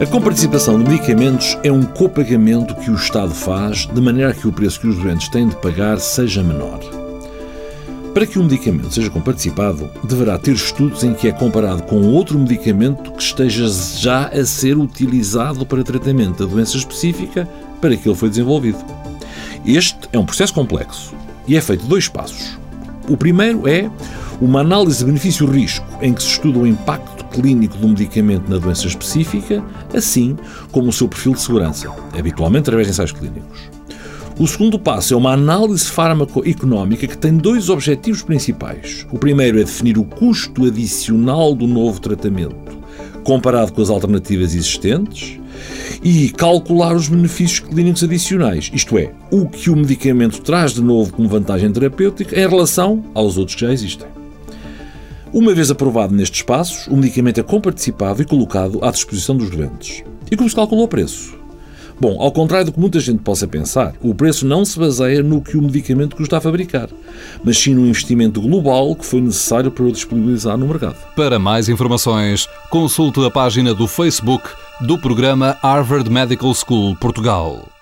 A comparticipação de medicamentos é um copagamento que o Estado faz de maneira que o preço que os doentes têm de pagar seja menor. Para que um medicamento seja comparticipado, deverá ter estudos em que é comparado com outro medicamento que esteja já a ser utilizado para tratamento da doença específica para que ele foi desenvolvido. Este é um processo complexo e é feito de dois passos. O primeiro é uma análise benefício-risco, em que se estuda o impacto clínico do medicamento na doença específica, assim como o seu perfil de segurança, habitualmente através de ensaios clínicos. O segundo passo é uma análise farmacoeconómica que tem dois objetivos principais. O primeiro é definir o custo adicional do novo tratamento, comparado com as alternativas existentes, e calcular os benefícios clínicos adicionais, isto é, o que o medicamento traz de novo como vantagem terapêutica em relação aos outros que já existem. Uma vez aprovado nestes passos, o medicamento é comparticipado e colocado à disposição dos doentes. E como se calcula o preço? Bom, ao contrário do que muita gente possa pensar, o preço não se baseia no que o medicamento custa a fabricar, mas sim no investimento global que foi necessário para o disponibilizar no mercado. Para mais informações, consulte a página do Facebook do programa Harvard Medical School Portugal.